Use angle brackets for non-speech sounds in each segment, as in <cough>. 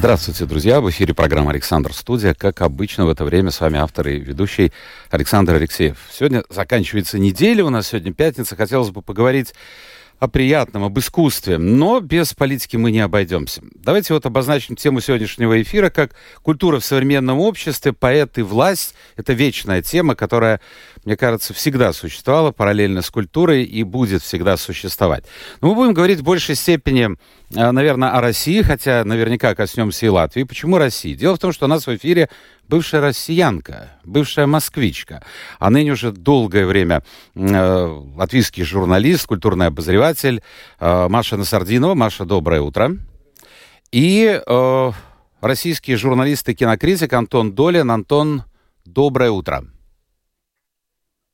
Здравствуйте, друзья! В эфире программа «Александр Студия». Как обычно, в это время с вами автор и ведущий Александр Алексеев. Сегодня заканчивается неделя, у нас сегодня пятница. Хотелось бы поговорить о приятном, об искусстве, но без политики мы не обойдемся. Давайте вот обозначим тему сегодняшнего эфира как культура в современном обществе, поэт и власть. Это вечная тема, которая, мне кажется, всегда существовала параллельно с культурой и будет всегда существовать. Но мы будем говорить в большей степени э, наверное, о России, хотя наверняка коснемся и Латвии. Почему России? Дело в том, что у нас в эфире бывшая россиянка, бывшая москвичка, а ныне уже долгое время э, латвийский журналист, культурный обозреватель э, Маша Насардинова. Маша, доброе утро. И э, российский журналист и кинокритик Антон Долин. Антон, доброе утро.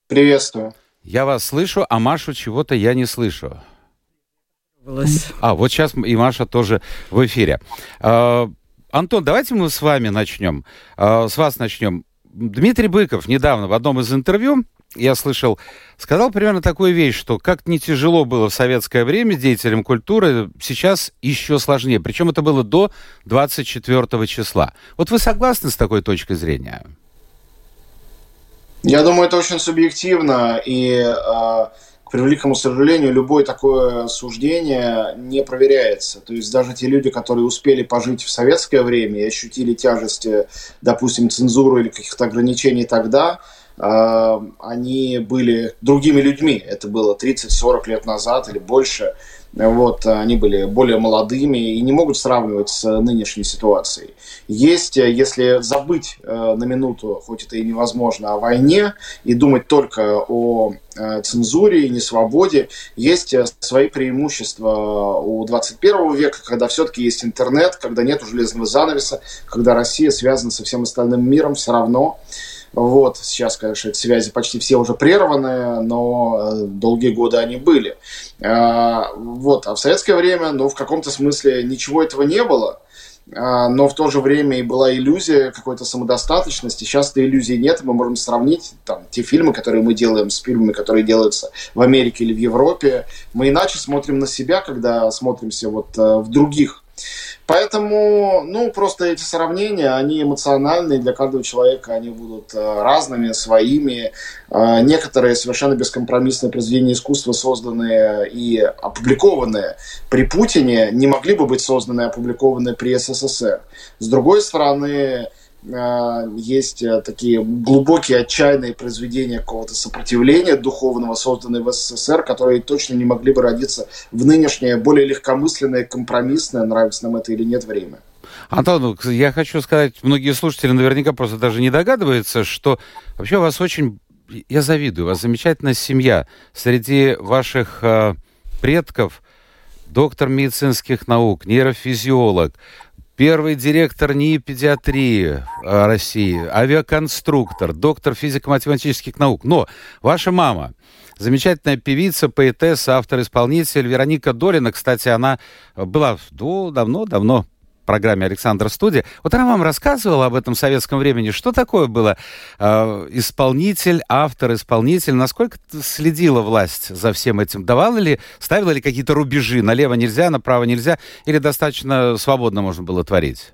Приветствую. Я вас слышу, а Машу чего-то я не слышу. А, вот сейчас и Маша тоже в эфире. Антон, давайте мы с вами начнем. А, с вас начнем. Дмитрий Быков недавно в одном из интервью, я слышал, сказал примерно такую вещь, что как не тяжело было в советское время деятелям культуры, сейчас еще сложнее. Причем это было до 24 числа. Вот вы согласны с такой точкой зрения? Я думаю, это очень субъективно, и э, к превеликому сожалению, любое такое суждение не проверяется. То есть даже те люди, которые успели пожить в советское время и ощутили тяжесть, допустим, цензуры или каких-то ограничений тогда, э, они были другими людьми. Это было 30-40 лет назад или больше. Вот, они были более молодыми и не могут сравнивать с нынешней ситуацией. Есть, если забыть э, на минуту, хоть это и невозможно, о войне и думать только о э, цензуре и несвободе, есть э, свои преимущества у 21 века, когда все-таки есть интернет, когда нет железного занавеса, когда Россия связана со всем остальным миром все равно. Вот, сейчас, конечно, эти связи почти все уже прерваны, но э, долгие годы они были. А, вот, а в советское время, ну, в каком-то смысле ничего этого не было, а, но в то же время и была иллюзия какой-то самодостаточности. Сейчас этой иллюзии нет, мы можем сравнить там, те фильмы, которые мы делаем с фильмами, которые делаются в Америке или в Европе. Мы иначе смотрим на себя, когда смотримся вот э, в других Поэтому, ну, просто эти сравнения, они эмоциональные, для каждого человека они будут э, разными, своими. Э, некоторые совершенно бескомпромиссные произведения искусства, созданные и опубликованные при Путине, не могли бы быть созданы и опубликованы при СССР. С другой стороны, есть э, такие глубокие отчаянные произведения какого-то сопротивления духовного, созданные в СССР, которые точно не могли бы родиться в нынешнее, более легкомысленное, компромиссное, нравится нам это или нет, время. Антон, ну, я хочу сказать, многие слушатели наверняка просто даже не догадываются, что вообще у вас очень, я завидую, у вас замечательная семья. Среди ваших э, предков доктор медицинских наук, нейрофизиолог, первый директор НИИ педиатрии э, России, авиаконструктор, доктор физико-математических наук. Но ваша мама, замечательная певица, поэтесса, автор-исполнитель Вероника Долина, кстати, она была давно-давно программе Александра Студия. Вот она вам рассказывала об этом советском времени. Что такое было э, исполнитель, автор, исполнитель? Насколько следила власть за всем этим? Давала ли, ставила ли какие-то рубежи? Налево нельзя, направо нельзя? Или достаточно свободно можно было творить?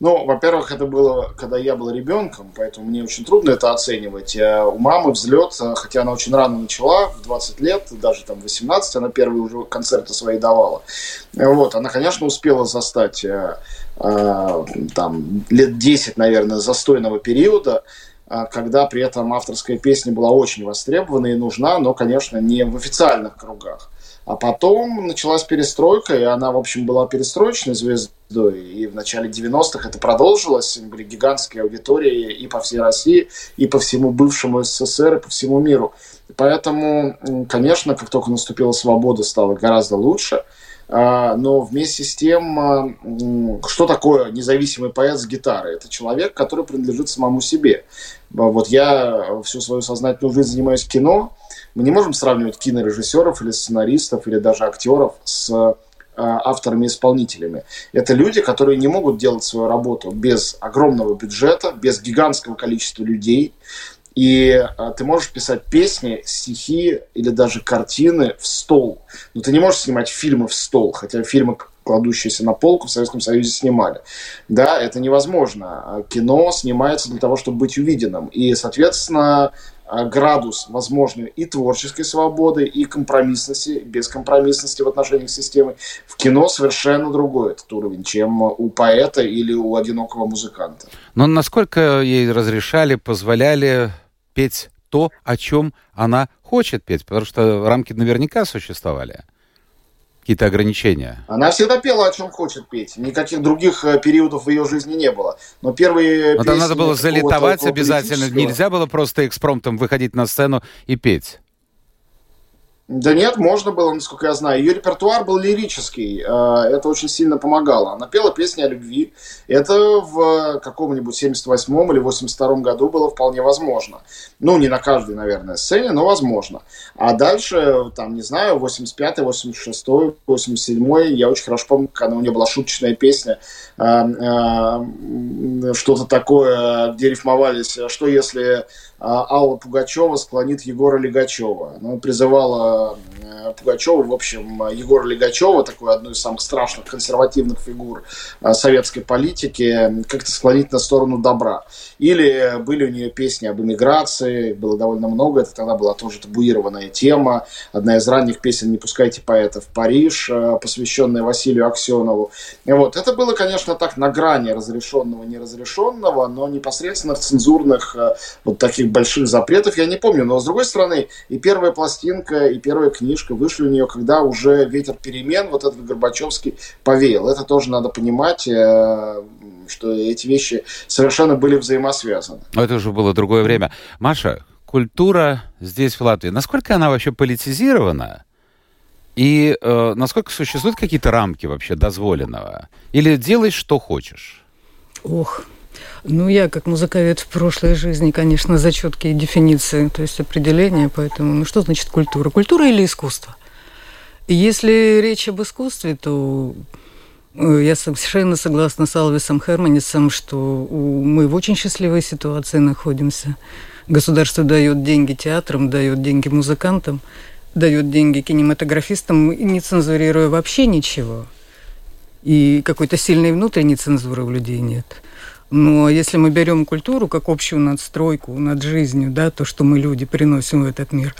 Ну, во-первых, это было, когда я был ребенком, поэтому мне очень трудно это оценивать. Э, у мамы взлет, э, хотя она очень рано начала, в 20 лет, даже там 18, она первые уже концерты свои давала. Вот, она, конечно, успела застать э, там лет 10, наверное, застойного периода, когда при этом авторская песня была очень востребована и нужна, но, конечно, не в официальных кругах. А потом началась перестройка, и она, в общем, была перестроечной звездой. И в начале 90-х это продолжилось. Были гигантские аудитории и по всей России, и по всему бывшему СССР, и по всему миру. Поэтому, конечно, как только наступила свобода, стало гораздо лучше. а, но вместе с тем, а, что такое независимый поэт с гитарой? Это человек, который принадлежит самому себе. Вот я всю свою сознательную жизнь занимаюсь кино, мы не можем сравнивать кинорежиссеров или сценаристов или даже актеров с авторами-исполнителями. Это люди, которые не могут делать свою работу без огромного бюджета, без гигантского количества людей, и а, ты можешь писать песни, стихи или даже картины в стол. Но ты не можешь снимать фильмы в стол, хотя фильмы, кладущиеся на полку, в Советском Союзе снимали. Да, это невозможно. А кино снимается для того, чтобы быть увиденным. И, соответственно, градус возможной и творческой свободы, и компромиссности, бескомпромиссности в отношениях с системой в кино совершенно другой этот уровень, чем у поэта или у одинокого музыканта. Но насколько ей разрешали, позволяли петь то, о чем она хочет петь? Потому что рамки наверняка существовали какие-то ограничения? Она всегда пела, о чем хочет петь. Никаких других э, периодов в ее жизни не было. Но первые Но там надо было залетовать обязательно. Нельзя было просто экспромтом выходить на сцену и петь. Да нет, можно было, насколько я знаю. Ее репертуар был лирический, э, это очень сильно помогало. Она пела песни о любви. Это в каком-нибудь 78-м или 82-м году было вполне возможно. Ну, не на каждой, наверное, сцене, но возможно. А дальше, там, не знаю, 85-й, 86-й, 87-й, я очень хорошо помню, когда у нее была шуточная песня, э, э, что-то такое, где рифмовались, что если Алла Пугачева склонит Егора Легачева. Она призывала э, Пугачева, в общем, Егора Легачева, такой одну из самых страшных консервативных фигур э, советской политики, как-то склонить на сторону добра. Или были у нее песни об эмиграции, было довольно много, это тогда была тоже табуированная тема. Одна из ранних песен «Не пускайте поэта в Париж», э, посвященная Василию Аксенову. Вот. Это было, конечно, так на грани разрешенного, неразрешенного, но непосредственно цензурных вот таких больших запретов я не помню. Но, с другой стороны, и первая пластинка, и первая книжка вышли у нее, когда уже ветер перемен, вот этот Горбачевский, повеял. Это тоже надо понимать, э, что эти вещи совершенно были взаимосвязаны. Но это уже было другое время. Маша, культура здесь, в Латвии, насколько она вообще политизирована? И э, насколько существуют какие-то рамки вообще дозволенного? Или делай, что хочешь? Ох, ну, я как музыковед в прошлой жизни, конечно, за четкие дефиниции, то есть определения, поэтому, ну, что значит культура? Культура или искусство? И если речь об искусстве, то э, я совершенно согласна с Алвисом Херманисом, что мы в очень счастливой ситуации находимся. Государство дает деньги театрам, дает деньги музыкантам, дает деньги кинематографистам, не цензурируя вообще ничего. И какой-то сильной внутренней цензуры у людей нет. Но если мы берем культуру как общую надстройку над жизнью, да, то, что мы люди приносим в этот мир,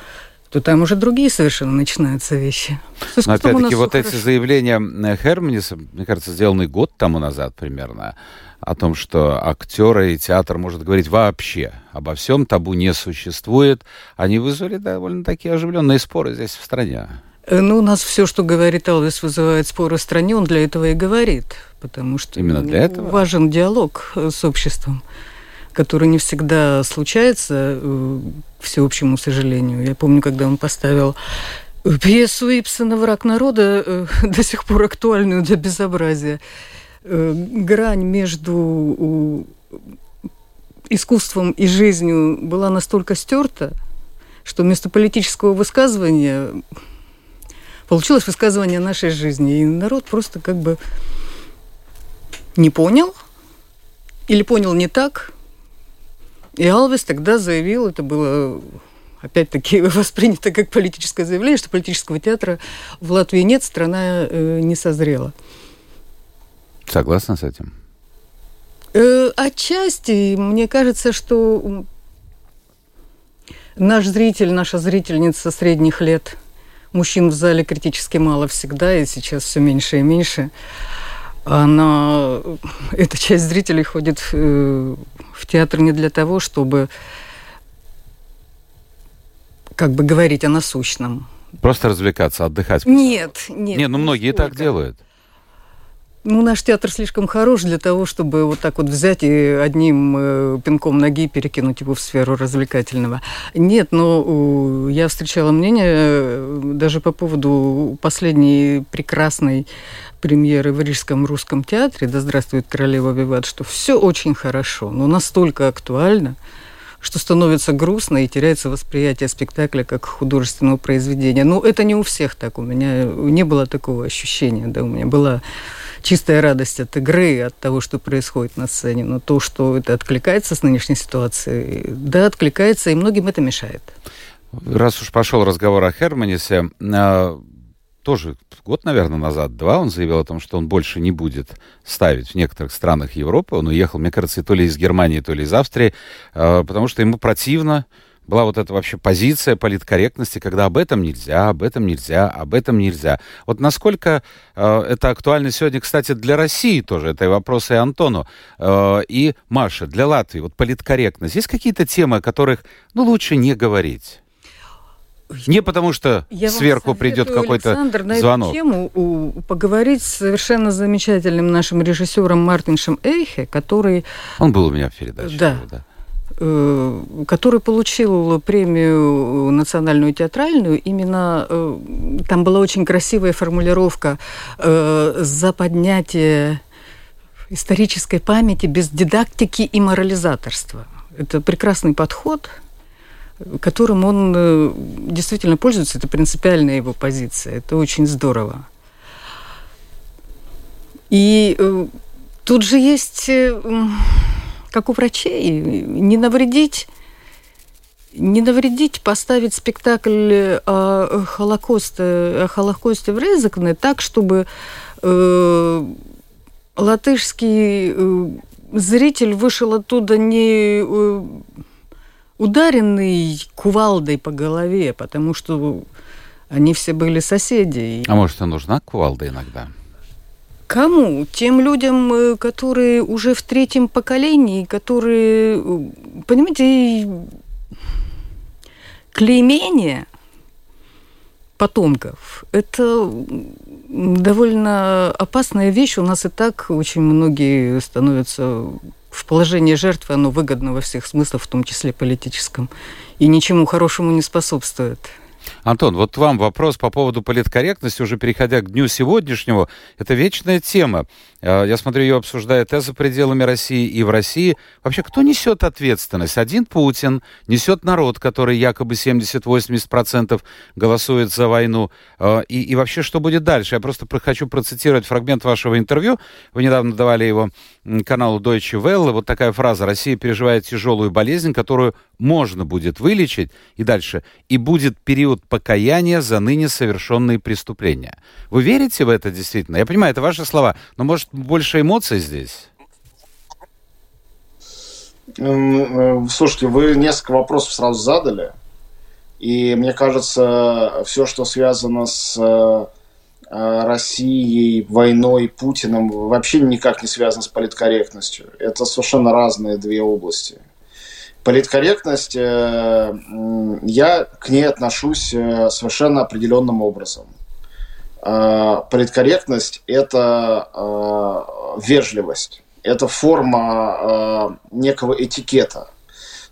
то там уже другие совершенно начинаются вещи. Но опять-таки вот хорошо. эти заявления Херманиса, мне кажется, сделаны год тому назад примерно, о том, что актеры и театр может говорить вообще обо всем, табу не существует, они вызвали довольно такие оживленные споры здесь в стране. Э, ну, у нас все, что говорит Элвис, вызывает споры в стране, он для этого и говорит, потому что Именно для этого? важен диалог э, с обществом, который не всегда случается, э, к всеобщему сожалению. Я помню, когда он поставил пьесу Ипсона «Враг народа», <laughs> до сих пор актуальную до безобразия. Грань между искусством и жизнью была настолько стерта, что вместо политического высказывания получилось высказывание нашей жизни. И народ просто как бы не понял или понял не так. И Алвис тогда заявил, это было опять-таки <laughs> воспринято как политическое заявление, что политического театра в Латвии нет, страна э, не созрела. Согласна с этим? Э, отчасти, мне кажется, что наш зритель, наша зрительница средних лет – Мужчин в зале критически мало всегда, и сейчас все меньше и меньше. Она, эта часть зрителей ходит э, в театр не для того, чтобы как бы говорить о насущном. Просто развлекаться, отдыхать. Нет, нет. Нет, ну многие так делают. Ну, наш театр слишком хорош для того, чтобы вот так вот взять и одним э, пинком ноги перекинуть его в сферу развлекательного. Нет, но я встречала мнение э, даже по поводу последней прекрасной премьеры в Рижском русском театре «Да здравствует королева Виват», что все очень хорошо, но настолько актуально, что становится грустно и теряется восприятие спектакля как художественного произведения. Но это не у всех так. У меня не было такого ощущения. Да, у меня была чистая радость от игры, от того, что происходит на сцене. Но то, что это откликается с нынешней ситуацией, да, откликается, и многим это мешает. Раз уж пошел разговор о Херманисе, а, тоже год, наверное, назад, два, он заявил о том, что он больше не будет ставить в некоторых странах Европы. Он уехал, мне кажется, то ли из Германии, то ли из Австрии, а, потому что ему противно была вот эта вообще позиция политкорректности, когда об этом нельзя, об этом нельзя, об этом нельзя. Вот насколько э, это актуально сегодня, кстати, для России тоже, это и вопрос и Антону, э, и Маше, для Латвии, вот политкорректность. Есть какие-то темы, о которых, ну, лучше не говорить? Не потому, что Я сверху придет какой-то Александр, на звонок. Эту тему поговорить с совершенно замечательным нашим режиссером Мартиншем Эйхе, который... Он был у меня в передаче. Да. да который получил премию национальную театральную, именно э, там была очень красивая формулировка э, за поднятие исторической памяти без дидактики и морализаторства. Это прекрасный подход – которым он э, действительно пользуется, это принципиальная его позиция. Это очень здорово. И э, тут же есть, э, как у врачей, не навредить не навредить поставить спектакль о Холокосте, о Холокосте в Резекне так, чтобы э, латышский э, зритель вышел оттуда не э, ударенный кувалдой по голове, потому что они все были соседи. А может, и нужна кувалда иногда? Кому? Тем людям, э, которые уже в третьем поколении, которые, э, понимаете, клеймение потомков – это довольно опасная вещь. У нас и так очень многие становятся в положении жертвы оно выгодно во всех смыслах, в том числе политическом, и ничему хорошему не способствует. Антон, вот вам вопрос по поводу политкорректности, уже переходя к дню сегодняшнему. Это вечная тема. Э, я смотрю, ее обсуждают и за пределами России, и в России. Вообще, кто несет ответственность? Один Путин, несет народ, который якобы 70-80% голосует за войну. Э, и, и вообще, что будет дальше? Я просто хочу процитировать фрагмент вашего интервью. Вы недавно давали его каналу Deutsche Welle. Вот такая фраза. Россия переживает тяжелую болезнь, которую можно будет вылечить. И дальше. И будет период покаяния за ныне совершенные преступления. Вы верите в это действительно? Я понимаю, это ваши слова, но может больше эмоций здесь? Э, слушайте, вы несколько вопросов сразу задали. И мне кажется, все, что связано с э, Россией, войной, Путиным, вообще никак не связано с политкорректностью. Это совершенно разные две области. Политкорректность, э, я к ней отношусь совершенно определенным образом. Э, политкорректность – это э, вежливость, это форма э, некого этикета.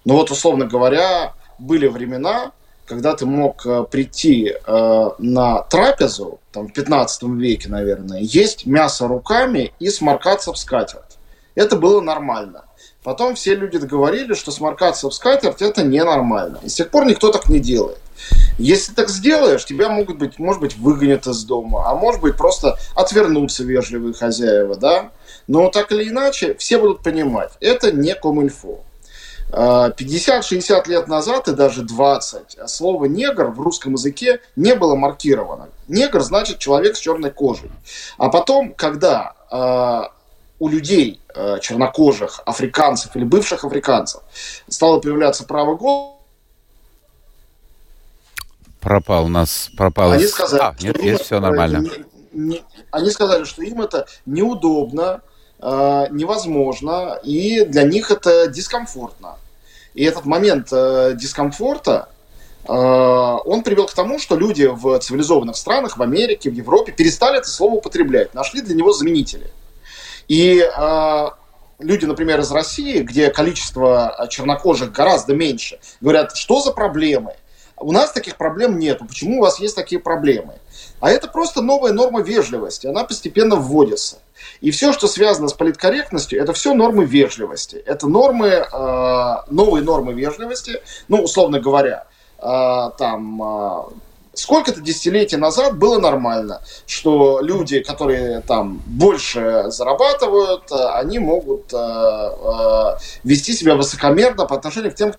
Ну вот, условно говоря, были времена, когда ты мог прийти на трапезу, там, в 15 веке, наверное, есть мясо руками и сморкаться в скатерть. Это было нормально. Потом все люди договорились, что сморкаться в скатерть это ненормально. И с тех пор никто так не делает. Если так сделаешь, тебя могут быть, может быть, выгонят из дома, а может быть, просто отвернутся вежливые хозяева, да? Но так или иначе, все будут понимать, это не комильфо. 50-60 а, лет назад и даже 20 слово «негр» в русском языке не было маркировано. Негр значит человек с черной кожей. А потом, когда а, у людей а, чернокожих, африканцев или бывших африканцев стало появляться право голоса, пропал у нас, пропал. Они сказали, а, нет, есть все нормально. Не, не, они сказали, что им это неудобно, э, невозможно, и для них это дискомфортно. И этот момент э, дискомфорта он привел к тому, что люди в цивилизованных странах, в Америке, в Европе перестали это слово употреблять, нашли для него заменители. И люди, например, из России, где количество чернокожих гораздо меньше, говорят, что за проблемы? У нас таких проблем нет. Почему у вас есть такие проблемы? А это просто новая норма вежливости. Она постепенно вводится. И все, что связано с политкорректностью, это все нормы вежливости. Это нормы, э, новые нормы вежливости. Ну, условно говоря, э, там э, сколько-то десятилетий назад было нормально, что люди, которые там больше зарабатывают, э, они могут э, э, вести себя высокомерно по отношению к тем,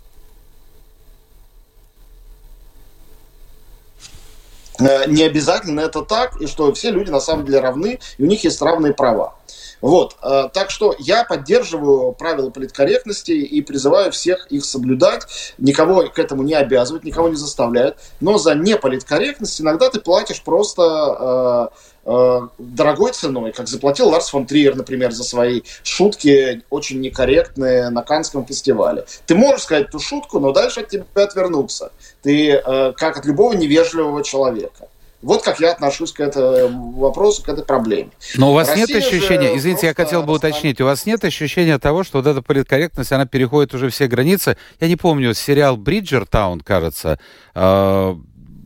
Э, не обязательно это так, и что все люди на самом деле равны, и у них есть равные права. Вот, э, так что я поддерживаю правила политкорректности и призываю всех их соблюдать, никого к этому не обязывать, никого не заставляют, но за неполиткорректность иногда ты платишь просто э, Э, дорогой ценой, как заплатил Ларс фон Триер, например, за свои шутки очень некорректные на Канском фестивале. Ты можешь сказать эту шутку, но дальше от тебя отвернуться. Ты как от любого невежливого человека. Вот как я отношусь к этому вопросу, к этой проблеме. Но у вас Россия нет ощущения, извините, я хотел бы уточнить, у вас нет ощущения того, что вот эта политкорректность, она переходит уже все границы? Я не помню, сериал «Бриджертаун», кажется, э,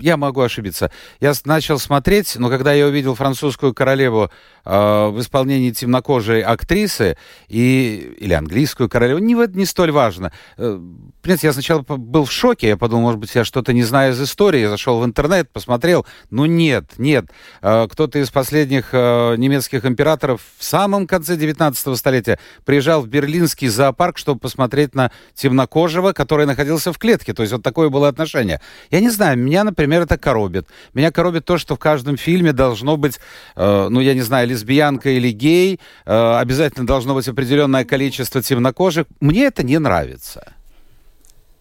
я могу ошибиться. Я начал смотреть, но когда я увидел французскую королеву э, в исполнении темнокожей актрисы и, или английскую королеву, не, не столь важно. Э, понимаете, я сначала был в шоке, я подумал, может быть, я что-то не знаю из истории, я зашел в интернет, посмотрел. Ну нет, нет. Э, кто-то из последних э, немецких императоров в самом конце 19 столетия приезжал в берлинский зоопарк, чтобы посмотреть на темнокожего, который находился в клетке. То есть вот такое было отношение. Я не знаю, меня, например, это коробит. Меня коробит то, что в каждом фильме должно быть, э, ну, я не знаю, лесбиянка или гей, э, обязательно должно быть определенное количество темнокожих. Мне это не нравится.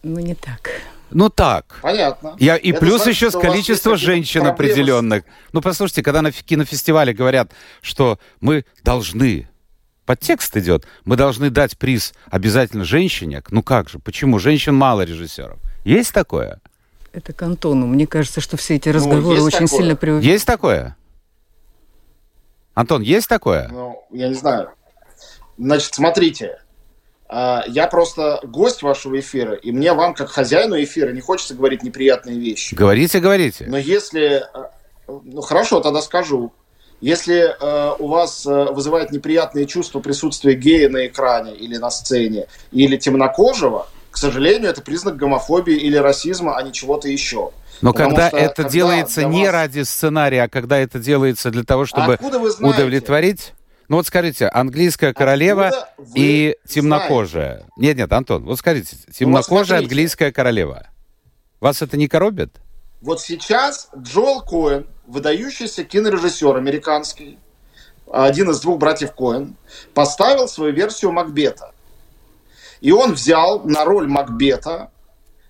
Ну, не так. Ну так. Понятно. Я, и это плюс значит, еще с количества женщин определенных. Ну, послушайте, когда на кинофестивале говорят, что мы должны подтекст идет. Мы должны дать приз обязательно женщине. Ну как же? Почему? Женщин мало режиссеров. Есть такое? Это к Антону. Мне кажется, что все эти ну, разговоры ну, очень такое. сильно преувеличены. Есть такое? Антон, есть такое? Ну, я не знаю. Значит, смотрите. А, я просто гость вашего эфира, и мне вам, как хозяину эфира, не хочется говорить неприятные вещи. Говорите, говорите. Но если... А, ну, хорошо, тогда скажу. Если э, у вас э, вызывает неприятные чувства присутствие гея на экране или на сцене, или темнокожего, к сожалению, это признак гомофобии или расизма, а не чего-то еще. Но Потому когда что, это когда делается не вас... ради сценария, а когда это делается для того, чтобы а удовлетворить... Ну вот скажите, английская королева и темнокожая. Знаете? Нет, нет, Антон, вот скажите, темнокожая ну, английская королева. Вас это не коробит? Вот сейчас Джоэл Коэн, выдающийся кинорежиссер американский, один из двух братьев Коэн, поставил свою версию Макбета. И он взял на роль Макбета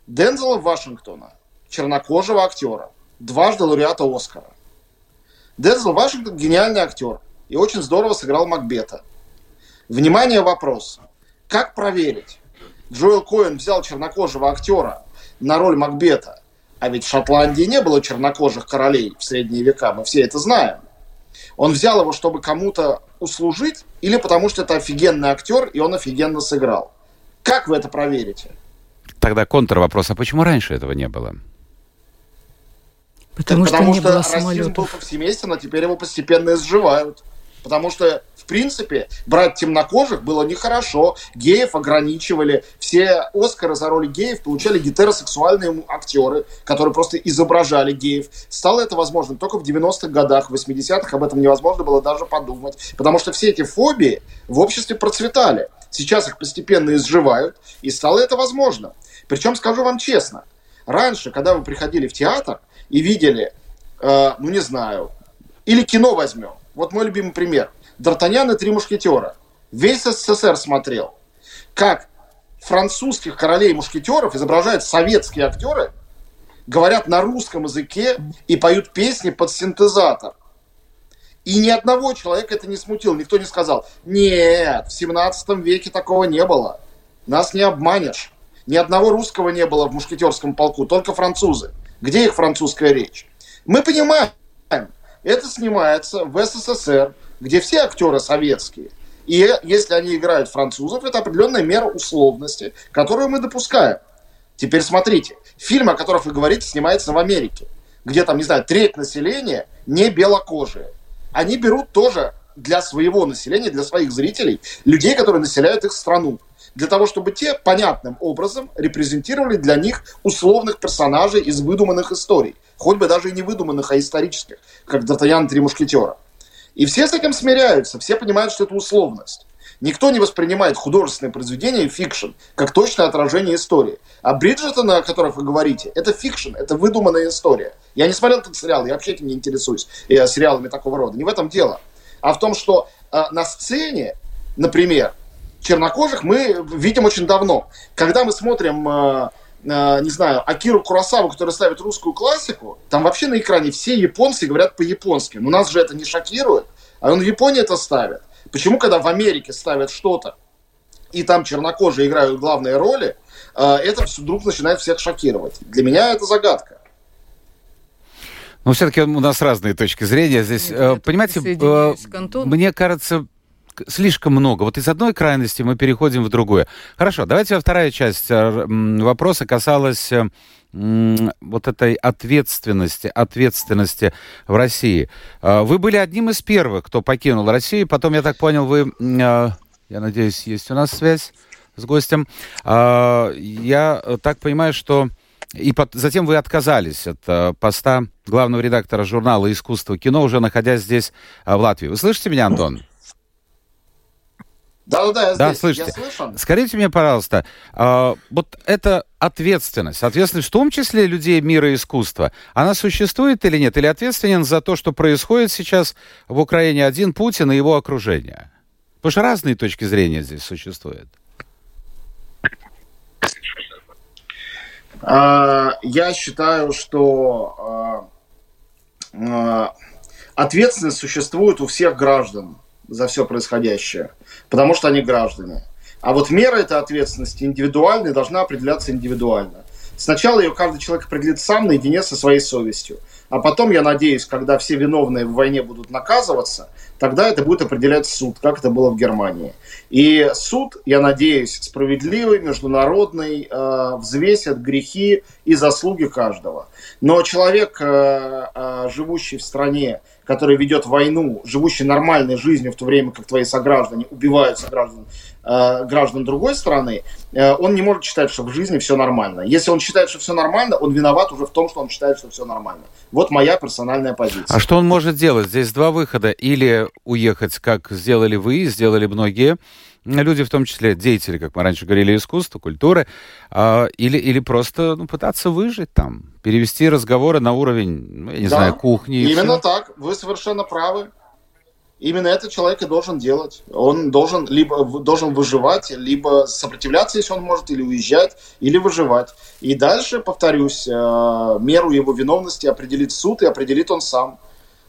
Дензела Вашингтона – чернокожего актера, дважды лауреата Оскара. Дензел Вашингтон гениальный актер и очень здорово сыграл Макбета. Внимание, вопрос. Как проверить? Джоэл Коэн взял чернокожего актера на роль Макбета, а ведь в Шотландии не было чернокожих королей в средние века, мы все это знаем. Он взял его, чтобы кому-то услужить, или потому что это офигенный актер, и он офигенно сыграл. Как вы это проверите? Тогда контрвопрос, а почему раньше этого не было? Потому, что, потому что было расизм был повсеместен, а теперь его постепенно изживают. Потому что, в принципе, брать темнокожих было нехорошо. Геев ограничивали. Все Оскары за роли геев получали гетеросексуальные актеры, которые просто изображали геев. Стало это возможным только в 90-х годах, в 80-х об этом невозможно было даже подумать. Потому что все эти фобии в обществе процветали. Сейчас их постепенно изживают, и стало это возможно. Причем, скажу вам честно, раньше, когда вы приходили в театр, и видели, э, ну не знаю, или кино возьмем. Вот мой любимый пример. Д'Артаньян и три мушкетера. Весь СССР смотрел, как французских королей мушкетеров изображают советские актеры, говорят на русском языке и поют песни под синтезатор. И ни одного человека это не смутило. Никто не сказал, нет, в 17 веке такого не было. Нас не обманешь. Ни одного русского не было в мушкетерском полку, только французы. Где их французская речь? Мы понимаем, это снимается в СССР, где все актеры советские. И если они играют французов, это определенная мера условности, которую мы допускаем. Теперь смотрите, фильм, о котором вы говорите, снимается в Америке, где там, не знаю, треть населения не белокожие. Они берут тоже для своего населения, для своих зрителей, людей, которые населяют их страну. Для того, чтобы те понятным образом репрезентировали для них условных персонажей из выдуманных историй. Хоть бы даже и не выдуманных, а исторических, как Д'Артаньян Три Мушкетера. И все с этим смиряются, все понимают, что это условность. Никто не воспринимает художественное произведение фикшн как точное отражение истории. А Бриджертон, о которых вы говорите, это фикшн, это выдуманная история. Я не смотрел этот сериал, я вообще этим не интересуюсь э, сериалами такого рода. Не в этом дело. А в том, что э, на сцене, например, чернокожих мы видим очень давно. Когда мы смотрим э, э, не знаю, Акиру Курасаву, который ставит русскую классику, там вообще на экране все японцы говорят по-японски. Но нас же это не шокирует, а он в Японии это ставит. Почему, когда в Америке ставят что-то, и там чернокожие играют главные роли, э, это вдруг начинает всех шокировать? Для меня это загадка. Но все-таки у нас разные точки зрения здесь. Нет, э, Понимаете, мне кажется, слишком много. Вот из одной крайности мы переходим в другую. Хорошо, давайте вторая часть вопроса касалась вот этой ответственности, ответственности в России. А, вы были одним из первых, кто покинул Россию. Потом, я так понял, вы, я надеюсь, есть у нас связь с гостем. Я так понимаю, что и затем вы отказались от поста главного редактора журнала «Искусство кино», уже находясь здесь, в Латвии. Вы слышите меня, Антон? Да-да-да, я да, слышите. Я Скажите мне, пожалуйста, э, вот эта ответственность, ответственность в том числе людей мира искусства, она существует или нет? Или ответственен за то, что происходит сейчас в Украине один Путин и его окружение? Потому что разные точки зрения здесь существуют. А, я считаю, что а, ответственность существует у всех граждан за все происходящее, потому что они граждане. А вот мера этой ответственности индивидуальной должна определяться индивидуально. Сначала ее каждый человек определит сам наедине со своей совестью. А потом, я надеюсь, когда все виновные в войне будут наказываться, тогда это будет определять суд, как это было в Германии. И суд, я надеюсь, справедливый, международный, э, взвесит грехи и заслуги каждого. Но человек, э, э, живущий в стране, который ведет войну, живущий нормальной жизнью в то время, как твои сограждане убивают сограждан, граждан другой страны, э, он не может считать, что в жизни все нормально. Если он считает, что все нормально, он виноват уже в том, что он считает, что все нормально. Вот моя персональная позиция. А что он может делать? Здесь два выхода. Или уехать, как сделали вы, сделали многие, люди, в том числе деятели, как мы раньше говорили, искусства, культуры, э, или, или просто ну, пытаться выжить там, перевести разговоры на уровень, ну, я не да, знаю, кухни. Именно так, вы совершенно правы. Именно это человек и должен делать. Он должен либо должен выживать, либо сопротивляться, если он может, или уезжать, или выживать. И дальше, повторюсь, э, меру его виновности определит суд, и определит он сам.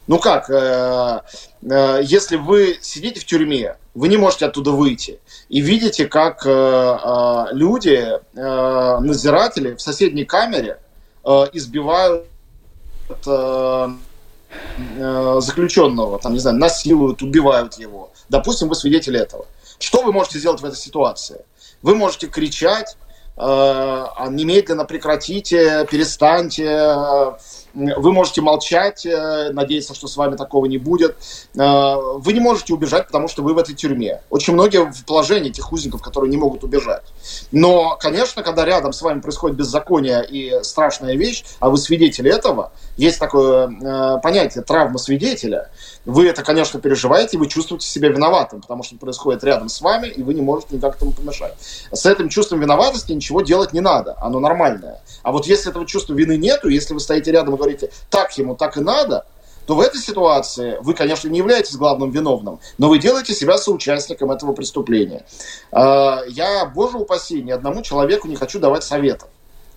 Ну как, э, э, если вы сидите в тюрьме, вы не можете оттуда выйти, и видите, как люди, надзиратели в соседней камере избивают заключенного, там, не знаю, насилуют, убивают его. Допустим, вы свидетели этого. Что вы можете сделать в этой ситуации? Вы можете кричать, немедленно прекратите, перестаньте, вы можете молчать, э, надеяться, что с вами такого не будет. Э, вы не можете убежать, потому что вы в этой тюрьме. Очень многие в положении этих узников, которые не могут убежать. Но, конечно, когда рядом с вами происходит беззаконие и страшная вещь, а вы свидетели этого, есть такое э, понятие травма свидетеля. Вы это, конечно, переживаете, вы чувствуете себя виноватым, потому что происходит рядом с вами, и вы не можете никак этому помешать. С этим чувством виноватости ничего делать не надо, оно нормальное. А вот если этого чувства вины нету, если вы стоите рядом и говорите, так ему, так и надо, то в этой ситуации вы, конечно, не являетесь главным виновным, но вы делаете себя соучастником этого преступления. А, я, боже упаси, ни одному человеку не хочу давать советов,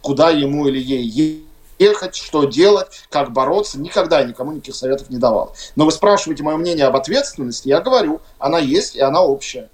куда ему или ей ехать, что делать, как бороться. Никогда никому никаких советов не давал. Но вы спрашиваете мое мнение об ответственности, я говорю, она есть и она общая.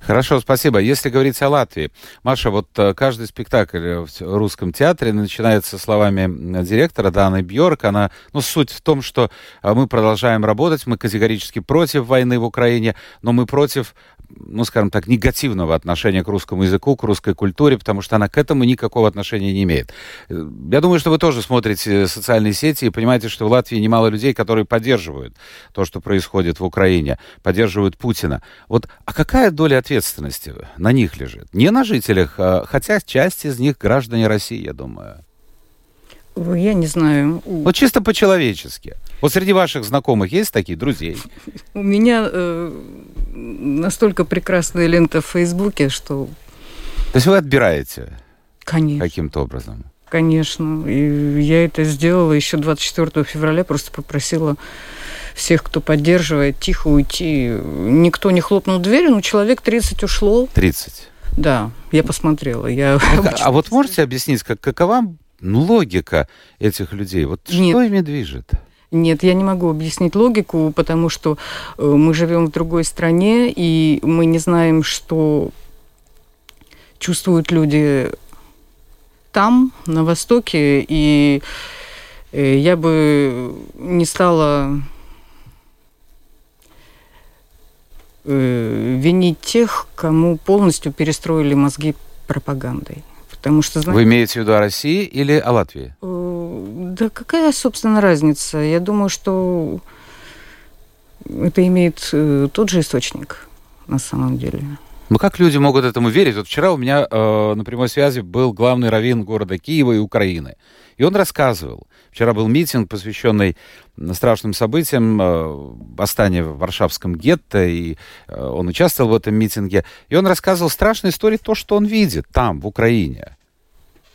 Хорошо, спасибо. Если говорить о Латвии, Маша, вот э, каждый спектакль в русском театре начинается словами директора Даны Бьорк. Она, ну, суть в том, что э, мы продолжаем работать, мы категорически против войны в Украине, но мы против ну, скажем так, негативного отношения к русскому языку, к русской культуре, потому что она к этому никакого отношения не имеет. Я думаю, что вы тоже смотрите социальные сети и понимаете, что в Латвии немало людей, которые поддерживают то, что происходит в Украине, поддерживают Путина. Вот, а какая доля ответственности на них лежит? Не на жителях, а, хотя часть из них граждане России, я думаю. Я не знаю. Вот чисто по-человечески. Вот среди ваших знакомых есть такие друзей? У меня э, настолько прекрасная лента в Фейсбуке, что... То есть вы отбираете? Конечно. Каким-то образом? Конечно. И я это сделала еще 24 февраля, просто попросила всех, кто поддерживает, тихо уйти. Никто не хлопнул дверью, но человек 30 ушло. 30? Да, я посмотрела. Я а, а вот можете объяснить, как, какова ну, логика этих людей? Вот Нет. что ими движет? Нет, я не могу объяснить логику, потому что э, мы живем в другой стране, и мы не знаем, что чувствуют люди там, на Востоке, и э, я бы не стала э, винить тех, кому полностью перестроили мозги пропагандой. Потому что, знаете, Вы имеете в виду о России или о Латвии? Да какая, собственно, разница? Я думаю, что это имеет э, тот же источник на самом деле. Ну как люди могут этому верить? Вот вчера у меня э, на прямой связи был главный раввин города Киева и Украины. И он рассказывал. Вчера был митинг, посвященный страшным событиям, э, восстание в Варшавском гетто, и э, он участвовал в этом митинге. И он рассказывал страшные истории, то, что он видит там, в Украине.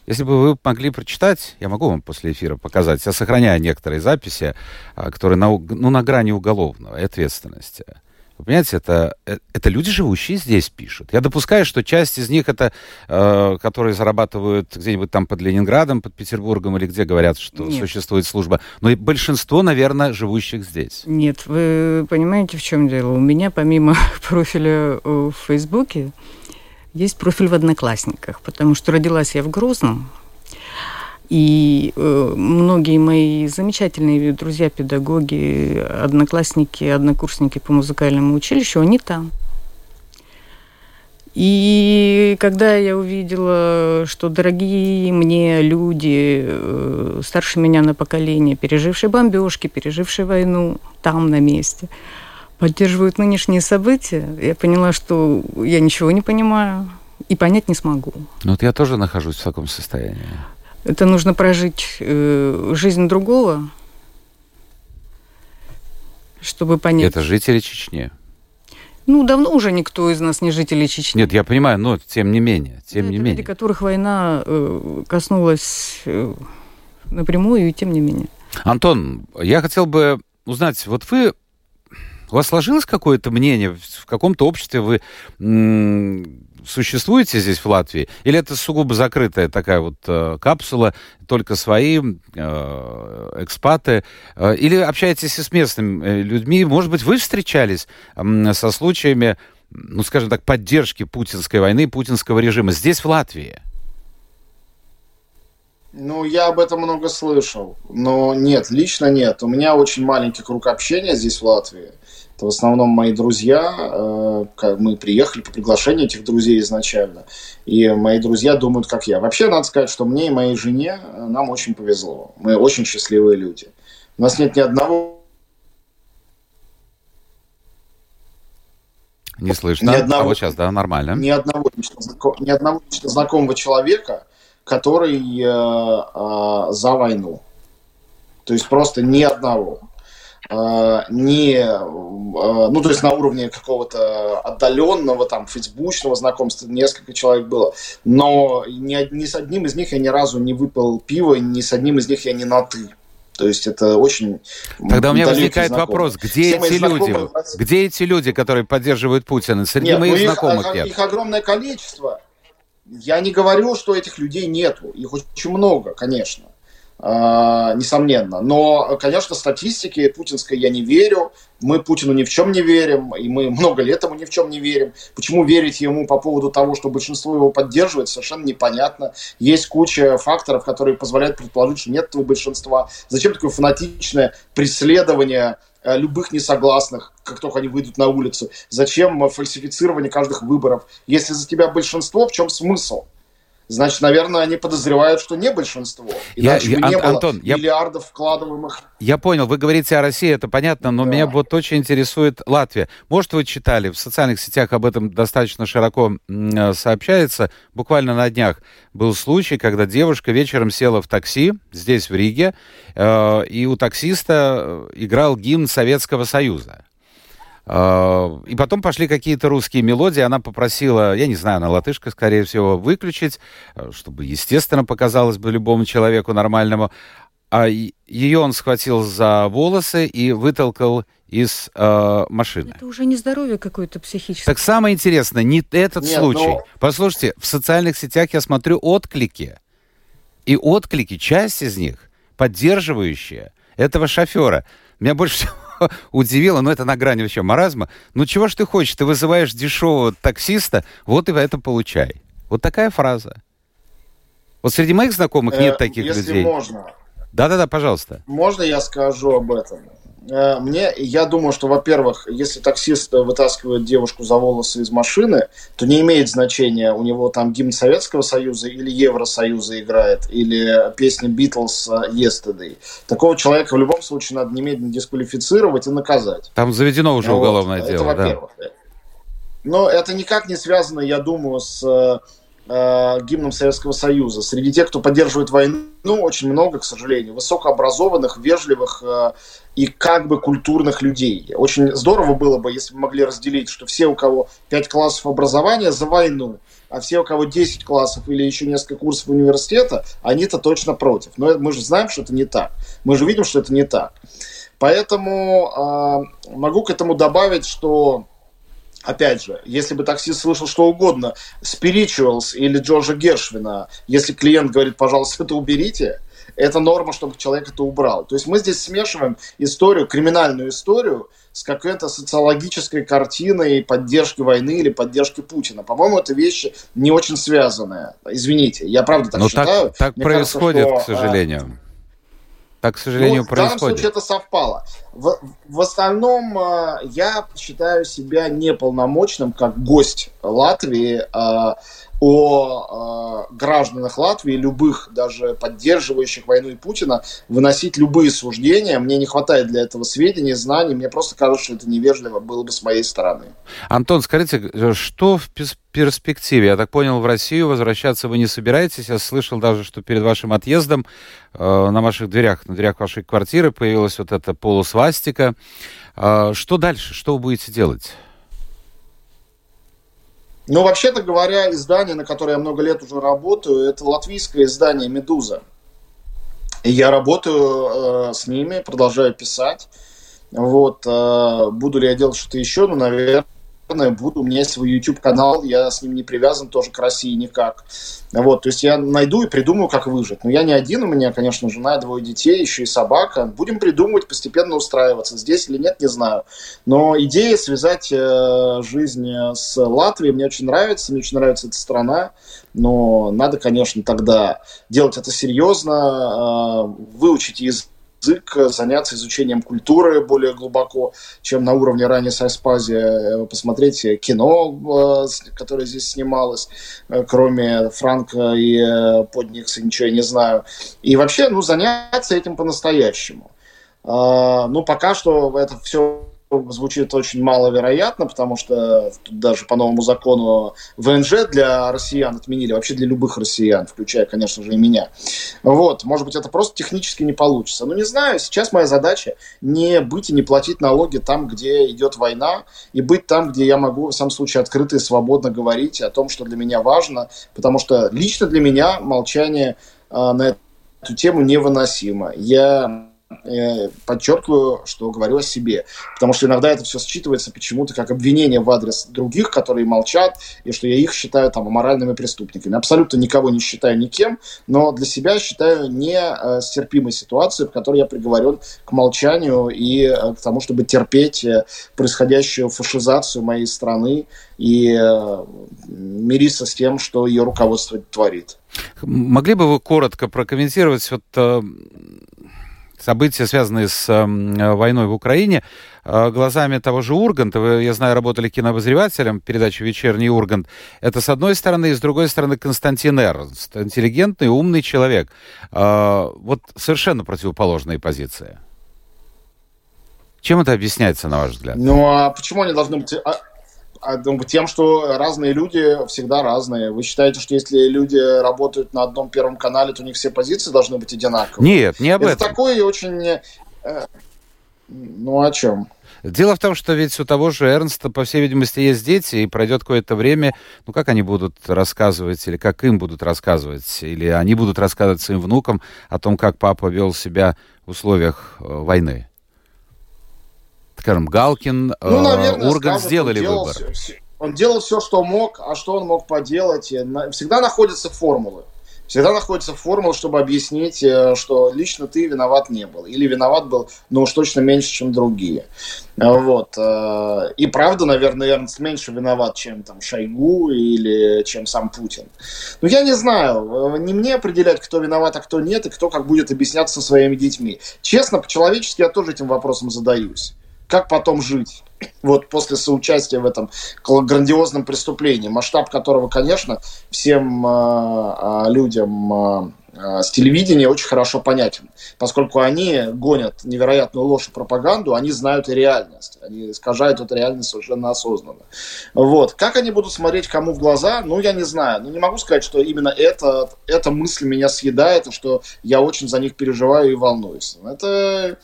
Если бы вы могли прочитать, я могу вам после эфира показать, я сохраняю некоторые записи, а, которые на, ну, на грани уголовного ответственности. Вы понимаете, это, э, это люди, живущие здесь, пишут. Я допускаю, что часть из них это, э, которые зарабатывают где-нибудь там под Ленинградом, под Петербургом, или где говорят, что Нет. существует служба. Но и большинство, наверное, живущих здесь. Нет, вы понимаете, в чем дело? У меня помимо <laughs> профиля в Фейсбуке, есть профиль в Одноклассниках, потому что родилась я в Грозном, и э, многие мои замечательные друзья, педагоги, одноклассники, однокурсники по музыкальному училищу, они там. И когда я увидела, что дорогие мне люди, э, старше меня на поколение, пережившие бомбежки, пережившие войну там на месте, поддерживают нынешние события, я поняла, что я ничего не понимаю и понять не смогу. Ну вот я тоже нахожусь в таком состоянии. Это нужно прожить э, жизнь другого, чтобы понять. Это жители Чечни. Ну, давно уже никто из нас не жители Чечни. Нет, я понимаю, но тем не менее, тем Это не менее. люди, которых война э, коснулась э, напрямую, и тем не менее. Антон, я хотел бы узнать, вот вы у вас сложилось какое-то мнение, в каком-то обществе вы существуете здесь, в Латвии? Или это сугубо закрытая такая вот э, капсула, только свои э, экспаты? Э, или общаетесь и с местными э, людьми? Может быть, вы встречались э, со случаями, ну, скажем так, поддержки путинской войны, путинского режима здесь, в Латвии? Ну, я об этом много слышал, но нет, лично нет. У меня очень маленький круг общения здесь, в Латвии. Это в основном мои друзья. Э, мы приехали по приглашению этих друзей изначально. И мои друзья думают, как я. Вообще, надо сказать, что мне и моей жене э, нам очень повезло. Мы очень счастливые люди. У нас нет ни одного Не слышно. Ни одного, а вот сейчас, да, нормально. Ни одного, ни одного знакомого человека, который э, э, за войну. То есть просто ни одного. Э, не, э, ну, то есть на уровне какого-то отдаленного, там, фейсбучного знакомства несколько человек было, но ни, ни с одним из них я ни разу не выпил пиво, ни с одним из них я не на «ты». То есть это очень... Тогда у меня возникает знакомые. вопрос, где Все эти люди? Где эти люди, которые поддерживают Путина? Среди нет, моих ну, знакомых их, нет. Их огромное количество. Я не говорю, что этих людей нету. Их очень много, конечно. А, несомненно. Но, конечно, статистике путинской я не верю. Мы Путину ни в чем не верим, и мы много лет ему ни в чем не верим. Почему верить ему по поводу того, что большинство его поддерживает, совершенно непонятно. Есть куча факторов, которые позволяют предположить, что нет этого большинства. Зачем такое фанатичное преследование э, любых несогласных, как только они выйдут на улицу? Зачем фальсифицирование каждых выборов? Если за тебя большинство, в чем смысл? Значит, наверное, они подозревают, что не большинство. Иначе я, бы не Ан- было Антон, миллиардов я... вкладываемых. Я понял, вы говорите о России, это понятно, но да. меня вот очень интересует Латвия. Может, вы читали, в социальных сетях об этом достаточно широко э, сообщается. Буквально на днях был случай, когда девушка вечером села в такси здесь, в Риге, э, и у таксиста играл гимн Советского Союза. А, и потом пошли какие-то русские мелодии. Она попросила, я не знаю, она латышка, скорее всего, выключить, э, чтобы, естественно, показалось бы любому человеку нормальному. А ее он схватил за волосы и вытолкал из э, машины. Это уже не здоровье какое-то психическое. Так самое интересное, не этот Нет, случай. Но... Послушайте, в социальных сетях я смотрю отклики. И отклики, часть из них, поддерживающие этого шофера. Меня больше всего <laughs> удивило, но это на грани вообще маразма. Ну чего ж ты хочешь? Ты вызываешь дешевого таксиста, вот и это получай. Вот такая фраза. Вот среди моих знакомых нет э, таких если людей. можно. Да-да-да, пожалуйста. Можно я скажу об этом? Э, мне, я думаю, что, во-первых, если таксист вытаскивает девушку за волосы из машины, то не имеет значения, у него там гимн Советского Союза или Евросоюза играет, или песня Битлз Yesterday. Такого человека в любом случае надо немедленно дисквалифицировать и наказать. Там заведено уже вот. уголовное это дело, во-первых. Да. Но это никак не связано, я думаю, с э, гимном Советского Союза. Среди тех, кто поддерживает войну, очень много, к сожалению, высокообразованных, вежливых э, и как бы культурных людей. Очень здорово было бы, если бы могли разделить, что все, у кого 5 классов образования, за войну, а все, у кого 10 классов или еще несколько курсов университета, они-то точно против. Но мы же знаем, что это не так. Мы же видим, что это не так. Поэтому э, могу к этому добавить, что опять же, если бы таксист слышал что угодно, Spirituals или Джорджа Гершвина, если клиент говорит, пожалуйста, это уберите, это норма, чтобы человек это убрал. То есть мы здесь смешиваем историю, криминальную историю с какой-то социологической картиной поддержки войны или поддержки Путина. По-моему, это вещи не очень связанные. Извините, я правда так Но считаю. Так, так происходит, кажется, что, к сожалению. Так, к сожалению, ну, происходит. В данном случае это совпало. В, в остальном э, я считаю себя неполномочным как гость Латвии э, о э, гражданах Латвии, любых, даже поддерживающих войну и Путина, выносить любые суждения. Мне не хватает для этого сведений, знаний. Мне просто кажется, что это невежливо было бы с моей стороны. Антон, скажите, что в перспективе? Я так понял, в Россию возвращаться вы не собираетесь. Я слышал даже, что перед вашим отъездом э, на ваших дверях, на дверях вашей квартиры появилась вот эта полусвастика. Э, что дальше? Что вы будете делать? Ну, вообще-то говоря, издание, на которое я много лет уже работаю, это латвийское издание «Медуза». И я работаю э, с ними, продолжаю писать. Вот, э, буду ли я делать что-то еще? Ну, наверное, буду. У меня есть свой YouTube-канал, я с ним не привязан тоже к России никак. Вот, то есть я найду и придумаю, как выжить. Но я не один, у меня, конечно, жена двое детей, еще и собака. Будем придумывать, постепенно устраиваться. Здесь или нет, не знаю. Но идея связать э, жизнь с Латвией мне очень нравится. Мне очень нравится эта страна. Но надо, конечно, тогда делать это серьезно, э, выучить язык язык, заняться изучением культуры более глубоко, чем на уровне ранее Сайспази, посмотреть кино, э, которое здесь снималось, э, кроме Франка и э, Подникса, ничего я не знаю. И вообще, ну, заняться этим по-настоящему. А, ну, пока что это все звучит очень маловероятно, потому что тут даже по новому закону ВНЖ для россиян отменили, вообще для любых россиян, включая, конечно же, и меня. Вот, может быть, это просто технически не получится. Но не знаю, сейчас моя задача не быть и не платить налоги там, где идет война, и быть там, где я могу, в самом случае, открыто и свободно говорить о том, что для меня важно, потому что лично для меня молчание э, на эту тему невыносимо. Я подчеркиваю, что говорю о себе. Потому что иногда это все считывается почему-то как обвинение в адрес других, которые молчат, и что я их считаю там аморальными преступниками. Абсолютно никого не считаю никем, но для себя считаю нестерпимой ситуацию, в которой я приговорен к молчанию и э, к тому, чтобы терпеть э, происходящую фашизацию моей страны и мириться с тем, что ее руководство творит. Могли бы вы коротко прокомментировать вот события, связанные с э, войной в Украине, э, глазами того же Урганта. Вы, я знаю, работали кинообозревателем передачи «Вечерний Ургант». Это с одной стороны, и с другой стороны Константин Эрнст. Интеллигентный, умный человек. Э, вот совершенно противоположные позиции. Чем это объясняется, на ваш взгляд? Ну, а почему они должны быть а, тем, что разные люди всегда разные. Вы считаете, что если люди работают на одном первом канале, то у них все позиции должны быть одинаковые? Нет, не об Это этом. Это такое очень... Э, ну, о чем? Дело в том, что ведь у того же Эрнста, по всей видимости, есть дети, и пройдет какое-то время, ну как они будут рассказывать, или как им будут рассказывать, или они будут рассказывать своим внукам о том, как папа вел себя в условиях э, войны скажем, Галкин, ну, наверное, Ургант сделали он выбор. Он делал все, что мог, а что он мог поделать? Всегда находятся формулы. Всегда находится формула, чтобы объяснить, э, что лично ты виноват не был. Или виноват был, но уж точно меньше, чем другие. Вот. Э, и правда, наверное, Эрнст меньше виноват, чем там Шойгу или чем сам Путин. Но я не знаю. Э, не мне определять, кто виноват, а кто нет, и кто как будет объясняться со своими детьми. Честно, по-человечески я тоже этим вопросом задаюсь как потом жить? Вот после соучастия в этом грандиозном преступлении, масштаб которого, конечно, всем э, людям э, с телевидения очень хорошо понятен, поскольку они гонят невероятную ложь и пропаганду, они знают и реальность, они искажают эту реальность совершенно осознанно. Вот. Как они будут смотреть кому в глаза, ну, я не знаю. Ну, не могу сказать, что именно это, эта мысль меня съедает, и что я очень за них переживаю и волнуюсь. Это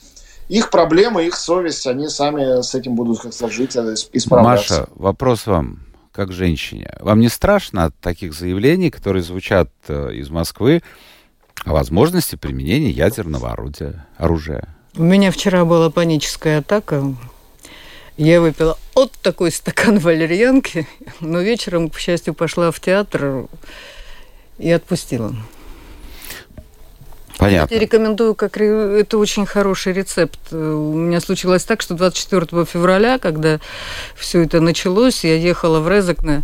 их проблемы, их совесть, они сами с этим будут как-то жить, э, исправляться. Маша, вопрос вам, как женщине. Вам не страшно от таких заявлений, которые звучат э, из Москвы о возможности применения ядерного орудия, оружия? У меня вчера была паническая атака. Я выпила вот такой стакан валерьянки, но вечером, к счастью, пошла в театр и отпустила. Понятно. Я рекомендую, как это очень хороший рецепт. У меня случилось так, что 24 февраля, когда все это началось, я ехала в Резекне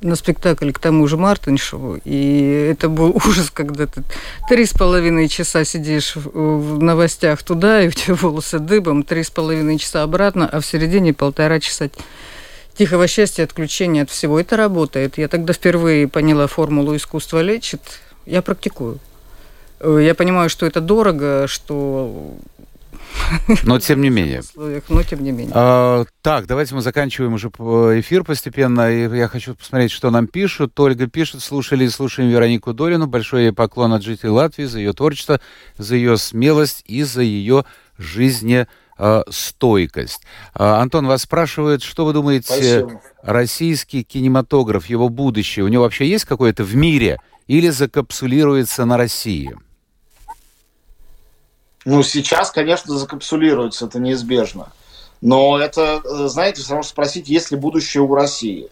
на спектакль к тому же Мартиншеву, и это был <laughs> ужас, когда ты три с половиной часа сидишь в новостях туда, и у тебя волосы дыбом, три с половиной часа обратно, а в середине полтора часа тихого счастья, отключения от всего. Это работает. Я тогда впервые поняла формулу «искусство лечит». Я практикую. Э, я понимаю, что это дорого, что но тем не менее. <laughs> Но тем не менее. А, так, давайте мы заканчиваем уже эфир постепенно. И я хочу посмотреть, что нам пишут. Ольга пишет, слушали и слушаем Веронику Долину. Большой ей поклон от жителей Латвии за ее творчество, за ее смелость и за ее жизнестойкость. А, Антон вас спрашивает, что вы думаете, Спасибо. российский кинематограф, его будущее, у него вообще есть какое-то в мире или закапсулируется на России? Ну, сейчас, конечно, закапсулируется, это неизбежно. Но это, знаете, все равно спросить, есть ли будущее у России.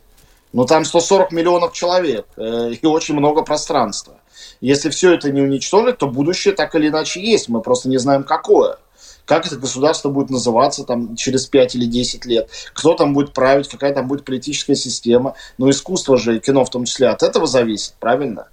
Ну, там 140 миллионов человек э, и очень много пространства. Если все это не уничтожить, то будущее так или иначе есть. Мы просто не знаем, какое. Как это государство будет называться там через 5 или 10 лет. Кто там будет править, какая там будет политическая система. Но искусство же и кино в том числе от этого зависит, правильно?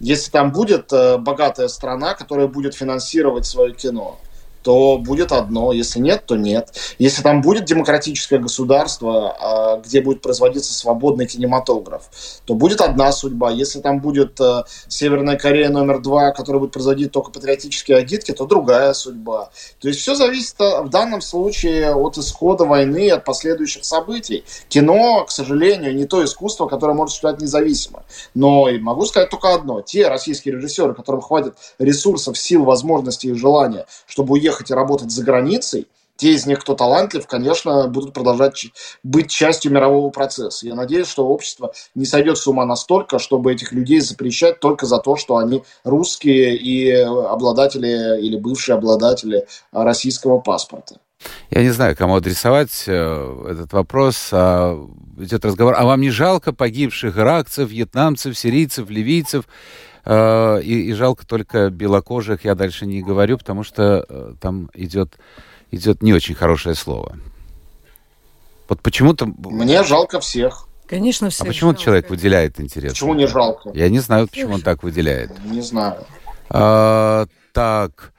Если там будет э, богатая страна, которая будет финансировать свое кино, то будет одно, если нет, то нет. Если там будет демократическое государство, а, где будет производиться свободный кинематограф, то будет одна судьба. Если там будет э, Северная Корея номер два, которая будет производить только патриотические агитки, то другая судьба. То есть все зависит э, в данном случае от исхода войны, от последующих событий. Кино, к сожалению, не то искусство, которое может существовать независимо. Но могу сказать только одно. Те российские режиссеры, которым хватит ресурсов, сил, возможностей и желания, чтобы уехать ехать и работать за границей, те из них, кто талантлив, конечно, будут продолжать быть частью мирового процесса. Я надеюсь, что общество не сойдет с ума настолько, чтобы этих людей запрещать только за то, что они русские и обладатели или бывшие обладатели российского паспорта. Я не знаю, кому адресовать э, этот вопрос. А, идет разговор. А вам не жалко погибших иракцев, вьетнамцев, сирийцев, ливийцев? Э, и, и жалко только белокожих. Я дальше не говорю, потому что э, там идет, идет не очень хорошее слово. Вот почему-то... Мне жалко всех. Конечно, всех. А почему жалко. человек выделяет интерес? Почему не жалко? Я не знаю, почему он так выделяет. Не знаю. А, так.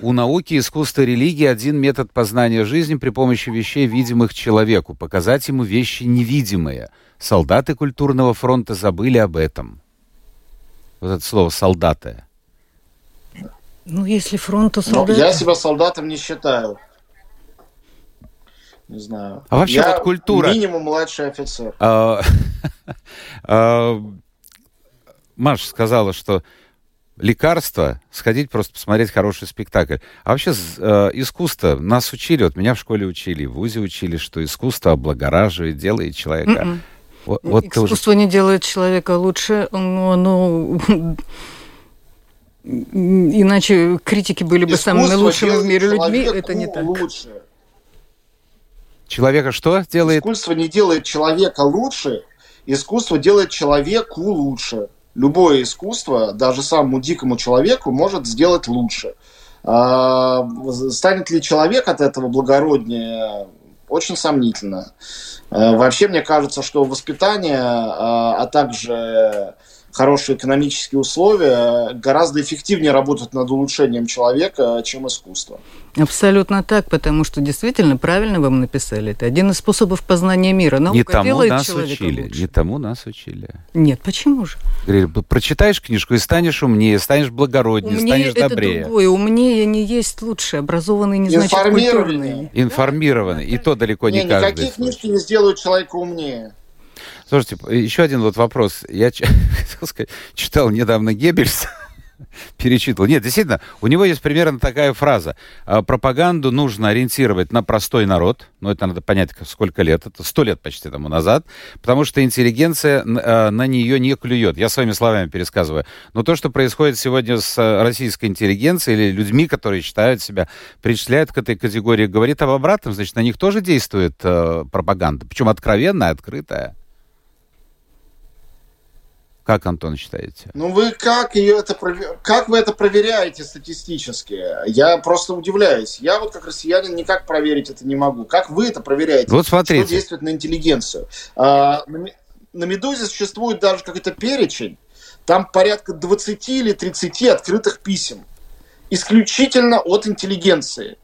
У науки, искусства, религии один метод познания жизни при помощи вещей, видимых человеку. Показать ему вещи невидимые. Солдаты культурного фронта забыли об этом. Вот это слово «солдаты». Ну, если фронту солдаты... я себя солдатом не считаю. Не знаю. А вообще я вот культура... минимум младший офицер. А, <laughs> а, Маша сказала, что лекарство сходить просто посмотреть хороший спектакль. А вообще э, искусство нас учили, вот меня в школе учили, в ВУЗе учили, что искусство облагораживает, делает человека. Mm-mm. Вот, вот Искусство уже... не делает человека лучше, но оно... Иначе критики были бы Искусство самыми лучшими в мире людьми, это не так. Лучше. Человека что делает? Искусство не делает человека лучше, искусство делает человеку лучше любое искусство, даже самому дикому человеку, может сделать лучше. А, станет ли человек от этого благороднее? Очень сомнительно. А, вообще, мне кажется, что воспитание, а, а также хорошие экономические условия гораздо эффективнее работают над улучшением человека, чем искусство. Абсолютно так, потому что действительно правильно вам написали. Это один из способов познания мира. Наука не тому нас учили. Лучше. Не тому нас учили. Нет, почему же? Говорили, прочитаешь книжку и станешь умнее, станешь благороднее, умнее станешь добрее. Это другое. Умнее не есть лучше. Образованный не значит культурный. Информированный. И то далеко не, не каждый. Никакие книжки не сделают человека умнее. Слушайте, еще один вот вопрос. Я <laughs> читал недавно Геббельс, <laughs> перечитывал. Нет, действительно, у него есть примерно такая фраза. «А, пропаганду нужно ориентировать на простой народ. Ну, это надо понять, сколько лет. Это сто лет почти тому назад. Потому что интеллигенция а, на нее не клюет. Я своими словами пересказываю. Но то, что происходит сегодня с а, российской интеллигенцией или людьми, которые считают себя, причисляют к этой категории, говорит об обратном. Значит, на них тоже действует пропаганда. Причем откровенная, открытая. Как, Антон, считаете? Ну, вы как ее это как вы это проверяете статистически? Я просто удивляюсь. Я вот как россиянин никак проверить это не могу. Как вы это проверяете? Вот смотрите. Что действует на интеллигенцию? А, на, на Медузе существует даже какой-то перечень. Там порядка 20 или 30 открытых писем. Исключительно от интеллигенции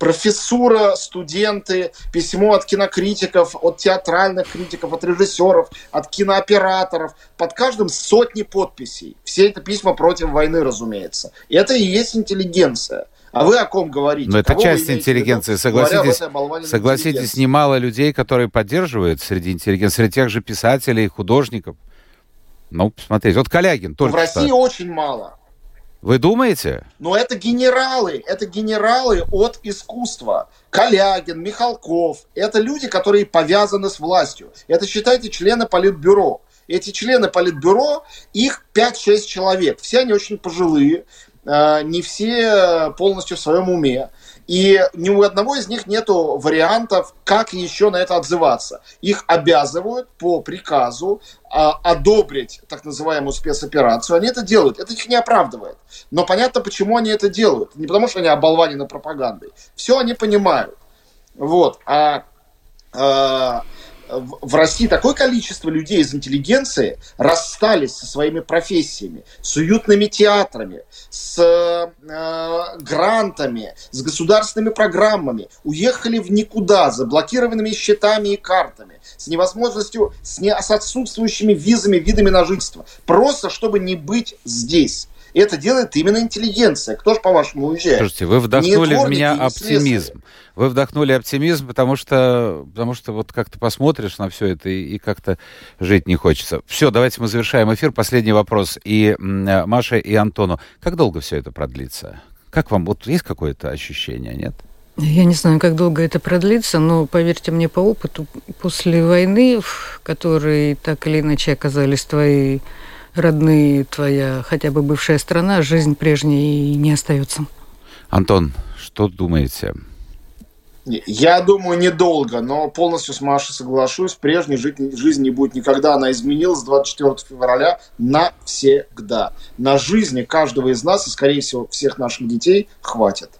профессура, студенты, письмо от кинокритиков, от театральных критиков, от режиссеров, от кинооператоров. Под каждым сотни подписей. Все это письма против войны, разумеется. И это и есть интеллигенция. А вы о ком говорите? Но это Кого часть интеллигенции. Согласитесь, согласитесь, немало людей, которые поддерживают среди интеллигенции, среди тех же писателей, художников. Ну, посмотрите, вот Калягин только В России что. очень мало. Вы думаете? Но это генералы, это генералы от искусства. Калягин, Михалков. Это люди, которые повязаны с властью. Это, считайте, члены политбюро. Эти члены политбюро, их 5-6 человек. Все они очень пожилые, э, не все полностью в своем уме. И ни у одного из них нет вариантов, как еще на это отзываться. Их обязывают по приказу а, одобрить так называемую спецоперацию. Они это делают. Это их не оправдывает. Но понятно, почему они это делают. Не потому, что они оболванены пропагандой. Все они понимают. Вот. А, а в России такое количество людей из интеллигенции расстались со своими профессиями, с уютными театрами, с э, грантами, с государственными программами, уехали в никуда, заблокированными счетами и картами, с невозможностью, с, не, с отсутствующими визами, видами на жительство, просто чтобы не быть здесь. Это делает именно интеллигенция. Кто же, по-вашему, уезжает? Слушайте, вы вдохнули в меня оптимизм. Вы вдохнули оптимизм, потому что, потому что вот как-то посмотришь на все это и, и как-то жить не хочется. Все, давайте мы завершаем эфир. Последний вопрос и Маше, и Антону. Как долго все это продлится? Как вам? Вот есть какое-то ощущение, нет? Я не знаю, как долго это продлится, но поверьте мне по опыту, после войны, в которой так или иначе оказались твои родные, твоя хотя бы бывшая страна, жизнь прежней не остается. Антон, что думаете? Я думаю, недолго, но полностью с Машей соглашусь. Прежней жизни не будет никогда. Она изменилась 24 февраля навсегда. На жизни каждого из нас и, скорее всего, всех наших детей хватит.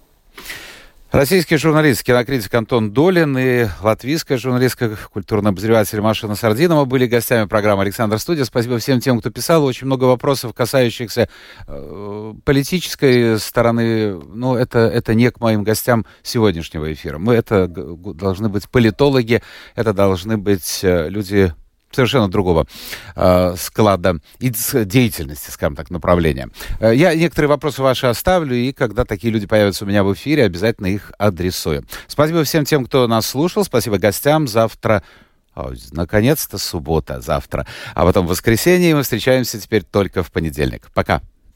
Российский журналист, кинокритик Антон Долин и латвийская журналистка, культурный обозреватель Маша Насардинова были гостями программы «Александр Студия». Спасибо всем тем, кто писал. Очень много вопросов, касающихся э, политической стороны. Ну, это, это не к моим гостям сегодняшнего эфира. Мы это должны быть политологи, это должны быть э, люди совершенно другого э, склада и деятельности, скажем так, направления. Э, я некоторые вопросы ваши оставлю, и когда такие люди появятся у меня в эфире, обязательно их адресую. Спасибо всем тем, кто нас слушал, спасибо гостям. Завтра наконец-то суббота завтра. А потом воскресенье, и мы встречаемся теперь только в понедельник. Пока.